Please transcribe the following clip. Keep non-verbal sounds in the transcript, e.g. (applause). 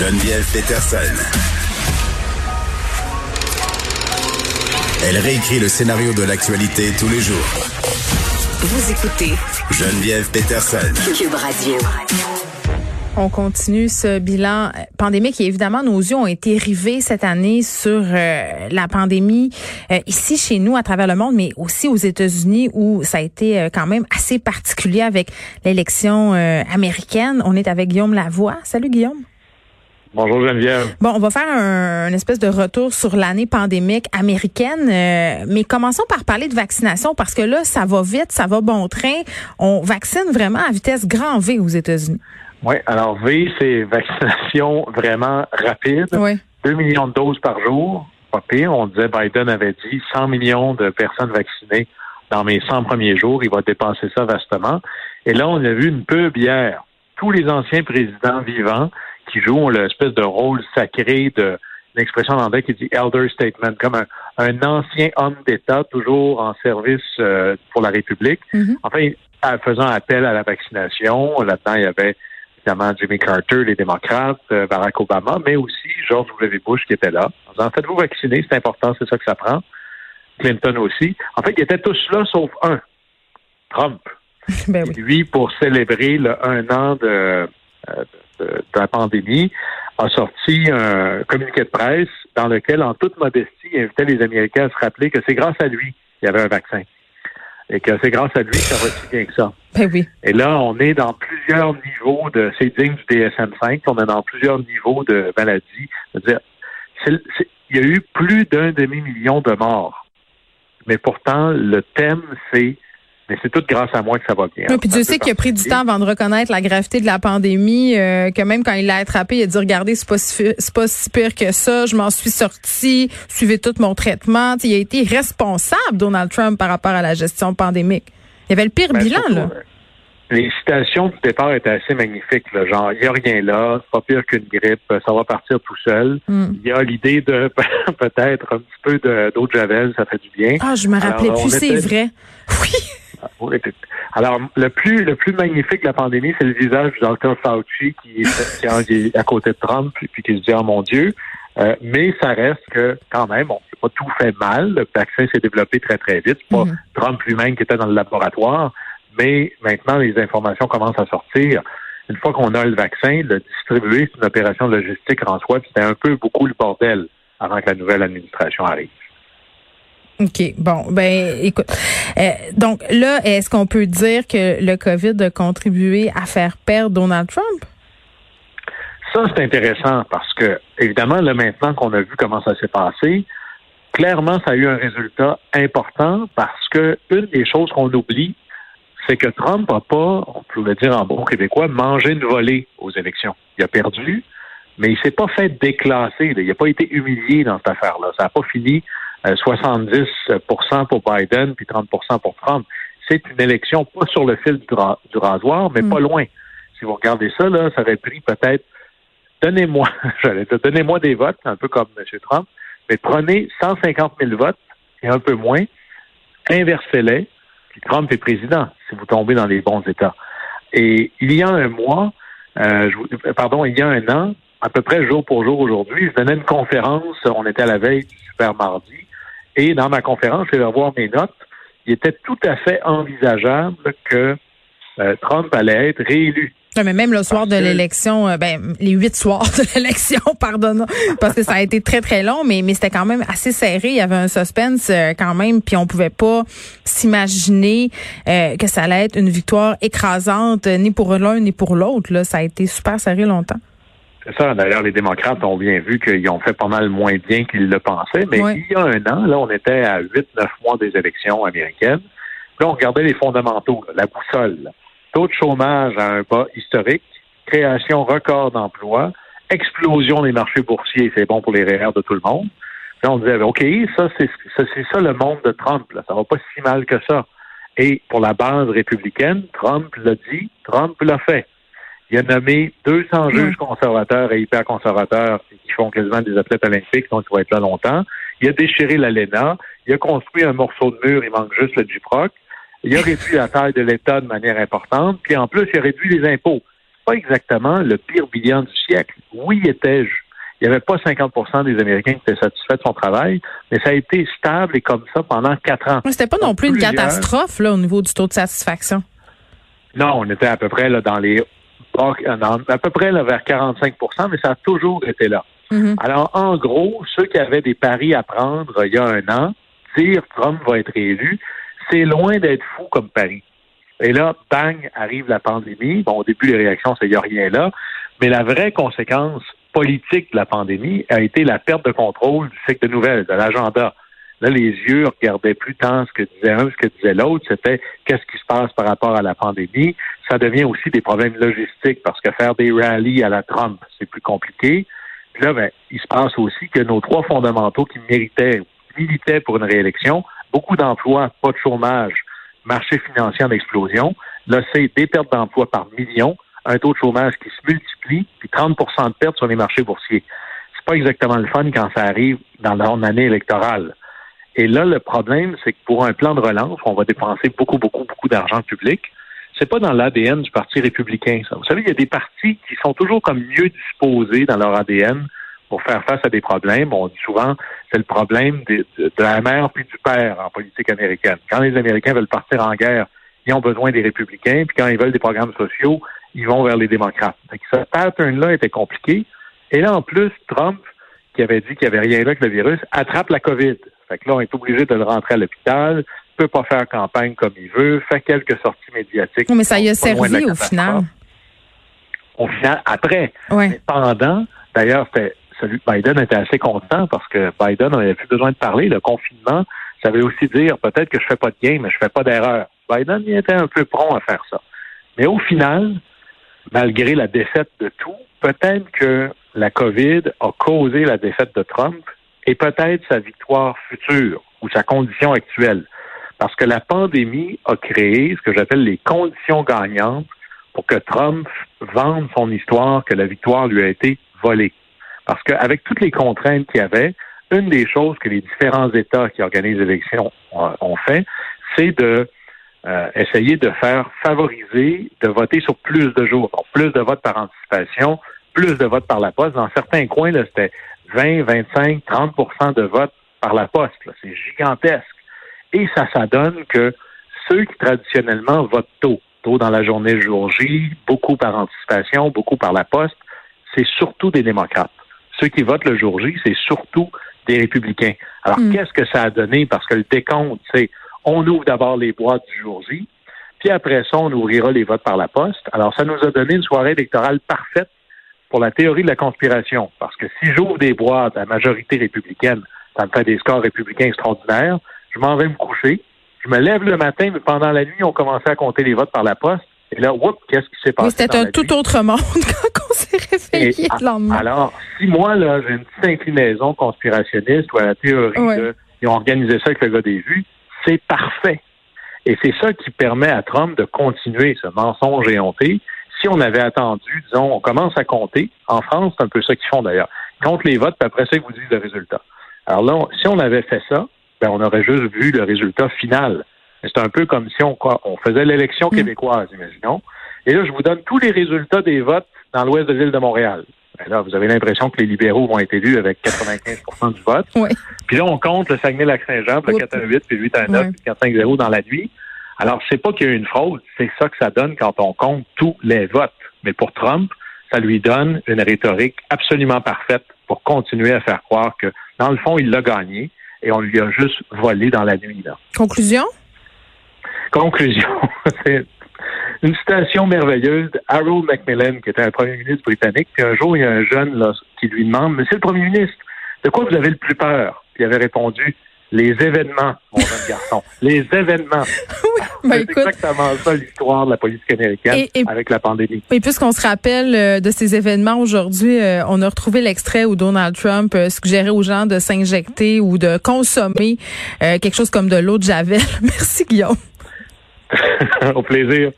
Geneviève Peterson. Elle réécrit le scénario de l'actualité tous les jours. Vous écoutez Geneviève Peterson. Cube Radio. On continue ce bilan pandémique et évidemment nos yeux ont été rivés cette année sur euh, la pandémie euh, ici chez nous à travers le monde mais aussi aux États-Unis où ça a été euh, quand même assez particulier avec l'élection américaine. On est avec Guillaume Lavoie. Salut Guillaume. Bonjour Geneviève. Bon, on va faire un, une espèce de retour sur l'année pandémique américaine, mais commençons par parler de vaccination parce que là, ça va vite, ça va bon train. On vaccine vraiment à vitesse grand V aux États-Unis. Oui, alors V, c'est vaccination vraiment rapide. Oui. 2 millions de doses par jour. Pas pire. On disait, Biden avait dit 100 millions de personnes vaccinées dans mes 100 premiers jours. Il va dépasser ça vastement. Et là, on a vu une pub hier. Tous les anciens présidents vivants qui jouent l'espèce de rôle sacré de l'expression en anglais qui dit elder statement, comme un, ancien homme d'État toujours en service euh, pour la République. Mm-hmm. Enfin, faisant appel à la vaccination. Là-dedans, il y avait évidemment Jimmy Carter, les démocrates, euh, Barack Obama, mais aussi George W. Bush qui était là. En disant, faites-vous vacciner, c'est important, c'est ça que ça prend. Clinton aussi. En fait, ils étaient tous là, sauf un, Trump. (laughs) ben oui. Lui, pour célébrer le un an de, de, de, la pandémie, a sorti un communiqué de presse dans lequel, en toute modestie, il invitait les Américains à se rappeler que c'est grâce à lui qu'il y avait un vaccin et que c'est grâce à lui que ça va si bien que ça. Ben oui. Et là, on est dans plusieurs niveaux de, c'est digne du DSM-5, on est dans plusieurs niveaux de maladies. C'est-à-dire, il y a eu plus d'un demi-million de morts. Mais pourtant, le thème, c'est mais c'est tout grâce à moi que ça va bien. Oui, puis Dieu sait qu'il a pris du temps avant de reconnaître la gravité de la pandémie, euh, que même quand il l'a attrapé, il a dit regardez, c'est pas si, pas si pire que ça, je m'en suis sorti, suivez tout mon traitement. il a été responsable, Donald Trump, par rapport à la gestion pandémique. Il y avait le pire Ben, bilan, là. euh, Les citations du départ étaient assez magnifiques. Là, genre, il n'y a rien là, c'est pas pire qu'une grippe, ça va partir tout seul. Hmm. Il y a l'idée de (laughs) peut-être un petit peu de- d'eau de javel, ça fait du bien. Ah, je me rappelais Alors, plus, c'est vrai. Oui. Alors, le plus le plus magnifique de la pandémie, c'est le visage du docteur Fauci qui est, (laughs) qui est- à côté de Trump puis, puis qui se dit oh mon Dieu. Euh, mais ça reste que quand même, bon, c'est pas tout fait mal. Le vaccin s'est développé très très vite. C'est pas Mhm. Trump lui-même qui était dans le laboratoire, mais maintenant les informations commencent à sortir. Une fois qu'on a le vaccin, le distribuer, c'est une opération logistique en soi. puis C'était un peu beaucoup le bordel avant que la nouvelle administration arrive. OK. Bon, ben, écoute. Euh, donc, là, est-ce qu'on peut dire que le COVID a contribué à faire perdre Donald Trump? Ça, c'est intéressant parce que, évidemment, là, maintenant qu'on a vu comment ça s'est passé, clairement, ça a eu un résultat important parce que une des choses qu'on oublie, c'est que Trump n'a pas, on le dire en bon québécois, mangé une volée aux élections. Il a perdu, mais il s'est pas fait déclasser. Il n'a pas été humilié dans cette affaire-là. Ça n'a pas fini 70% pour Biden puis 30% pour Trump. C'est une élection pas sur le fil du, ra- du rasoir, mais Mm. pas loin. Si vous regardez ça, là, ça aurait pris peut-être donnez-moi, (laughs) j'allais dire, donnez-moi des votes, un peu comme M. Trump, mais prenez 150 000 votes et un peu moins, inversez-les, puis Trump est président, si vous tombez dans les bons États. Et il y a un mois, euh, je vous- pardon, il y a un an, à peu près jour pour jour aujourd'hui, je donnais une conférence, on était à la veille du Super Mardi, et dans ma conférence, je vais revoir mes notes, il était tout à fait envisageable que euh, Trump allait être réélu. Non, mais même le soir de que- l'élection, euh, ben les huit soirs de (laughs) l'élection, pardonne, parce que ça a été très très long, mais mais c'était quand même assez serré. Il y avait un suspense euh, quand même, puis on pouvait pas s'imaginer euh, que ça allait être une victoire écrasante, ni pour l'un ni pour l'autre. Là, ça a été super serré longtemps. C'est ça. D'ailleurs, les démocrates ont bien vu qu'ils ont fait pas mal moins bien qu'ils le pensaient. Mais il y a un an, là, on était à 8-9 mois des élections américaines. Là, on regardait les fondamentaux, là, la boussole. Taux de chômage à un bas historique, création record d'emplois, explosion des marchés boursiers, c'est bon pour les REER de tout le monde. Là, on disait, OK, ça, c'est ça, c'est ça le monde de Trump. Là. Ça va pas si mal que ça. Et pour la base républicaine, Trump l'a dit, Trump l'a fait. Il a nommé 200 juges conservateurs et hyper conservateurs qui font quasiment des athlètes olympiques, donc il va être là longtemps. Il a déchiré l'ALENA. Il a construit un morceau de mur, il manque juste le Duproc. Il a réduit la taille de l'État de manière importante. Puis en plus, il a réduit les impôts. Pas exactement le pire bilan du siècle. Oui, était-je. Il n'y avait pas 50% des Américains qui étaient satisfaits de son travail, mais ça a été stable et comme ça pendant quatre ans. C'était pas non plus une catastrophe là, au niveau du taux de satisfaction. Non, on était à peu près là, dans les à peu près là, vers 45% mais ça a toujours été là. Mm-hmm. Alors, en gros, ceux qui avaient des paris à prendre il y a un an, dire Trump va être élu, c'est loin d'être fou comme pari. Et là, bang, arrive la pandémie. Bon, au début, les réactions, c'est il n'y a rien là. Mais la vraie conséquence politique de la pandémie a été la perte de contrôle du cycle de nouvelles, de l'agenda. Là, les yeux regardaient plus tant ce que disait un, ce que disait l'autre. C'était qu'est-ce qui se passe par rapport à la pandémie? Ça devient aussi des problèmes logistiques parce que faire des rallyes à la Trump, c'est plus compliqué. Puis là, ben, il se passe aussi que nos trois fondamentaux qui méritaient, militaient pour une réélection, beaucoup d'emplois, pas de chômage, marché financier en explosion. Là, c'est des pertes d'emplois par millions, un taux de chômage qui se multiplie, puis 30% de pertes sur les marchés boursiers. C'est pas exactement le fun quand ça arrive dans l'année électorale. Et là, le problème, c'est que pour un plan de relance, on va dépenser beaucoup, beaucoup, beaucoup d'argent public. C'est pas dans l'ADN du Parti républicain, ça. Vous savez, il y a des partis qui sont toujours comme mieux disposés dans leur ADN pour faire face à des problèmes. On dit souvent, c'est le problème de, la mère puis du père en politique américaine. Quand les Américains veulent partir en guerre, ils ont besoin des républicains, puis quand ils veulent des programmes sociaux, ils vont vers les démocrates. Donc, ce pattern-là était compliqué. Et là, en plus, Trump, qui avait dit qu'il n'y avait rien là avec le virus, attrape la COVID. Fait que là, on est obligé de le rentrer à l'hôpital, peut pas faire campagne comme il veut, fait quelques sorties médiatiques. mais ça y a servi au final. Au final, après. Mais pendant, d'ailleurs, celui de Biden était assez content parce que Biden n'avait plus besoin de parler. Le confinement, ça veut aussi dire peut-être que je fais pas de gain, mais je fais pas d'erreur. Biden il était un peu prompt à faire ça. Mais au final, malgré la défaite de tout, peut-être que la COVID a causé la défaite de Trump et peut-être sa victoire future ou sa condition actuelle. Parce que la pandémie a créé ce que j'appelle les conditions gagnantes pour que Trump vende son histoire que la victoire lui a été volée. Parce qu'avec toutes les contraintes qu'il y avait, une des choses que les différents États qui organisent l'élection ont fait, c'est de euh, essayer de faire favoriser de voter sur plus de jours, donc plus de votes par anticipation, plus de votes par la poste. Dans certains coins, c'était 20, 25, 30% de votes par la poste. C'est gigantesque. Et ça, ça donne que ceux qui traditionnellement votent tôt, tôt dans la journée jour J, beaucoup par anticipation, beaucoup par la poste, c'est surtout des démocrates. Ceux qui votent le jour J, c'est surtout des républicains. Alors, hmm. qu'est-ce que ça a donné? Parce que le décompte, c'est on ouvre d'abord les boîtes du jour J, puis après ça, on ouvrira les votes par la poste. Alors, ça nous a donné une soirée électorale parfaite pour la théorie de la conspiration. Parce que si j'ouvre des boîtes à majorité républicaine, ça me fait des scores républicains extraordinaires, je m'en vais me coucher. Je me lève le matin, mais pendant la nuit, on commençait à compter les votes par la poste. Et là, whoop, qu'est-ce qui s'est passé? Oui, c'était un tout autre monde (laughs) quand on s'est réveillé le lendemain. Alors, si moi, là, j'ai une petite inclinaison conspirationniste ou à la théorie de, ils ont organisé ça avec le gars des vues, c'est parfait. Et c'est ça qui permet à Trump de continuer ce mensonge éhonté si on avait attendu, disons, on commence à compter, en France, c'est un peu ça qu'ils font d'ailleurs, ils comptent les votes, puis après ça, ils vous disent le résultat. Alors là, si on avait fait ça, ben, on aurait juste vu le résultat final. C'est un peu comme si on, on faisait l'élection mm. québécoise, imaginons. Et là, je vous donne tous les résultats des votes dans l'ouest de l'île de Montréal. Ben là, vous avez l'impression que les libéraux vont être élus avec 95% du vote. Puis là, on compte le Saguenay-Lac-Saint-Jean, le 4 à 8, puis 8 à 9, puis 4 5 0 dans la nuit. Alors, c'est pas qu'il y a eu une fraude, c'est ça que ça donne quand on compte tous les votes. Mais pour Trump, ça lui donne une rhétorique absolument parfaite pour continuer à faire croire que, dans le fond, il l'a gagné et on lui a juste volé dans la nuit. Là. Conclusion? Conclusion. (laughs) c'est une citation merveilleuse de Harold Macmillan, qui était un premier ministre britannique. Puis un jour, il y a un jeune là, qui lui demande, Monsieur le premier ministre, de quoi vous avez le plus peur? Puis il avait répondu, les événements, mon jeune garçon. Les événements. (laughs) (laughs) ben c'est exactement ça l'histoire de la politique américaine avec la pandémie. Et puisqu'on se rappelle euh, de ces événements aujourd'hui, euh, on a retrouvé l'extrait où Donald Trump euh, suggérait aux gens de s'injecter ou de consommer quelque chose comme de l'eau de Javel. (laughs) Merci Guillaume. (laughs) Au plaisir.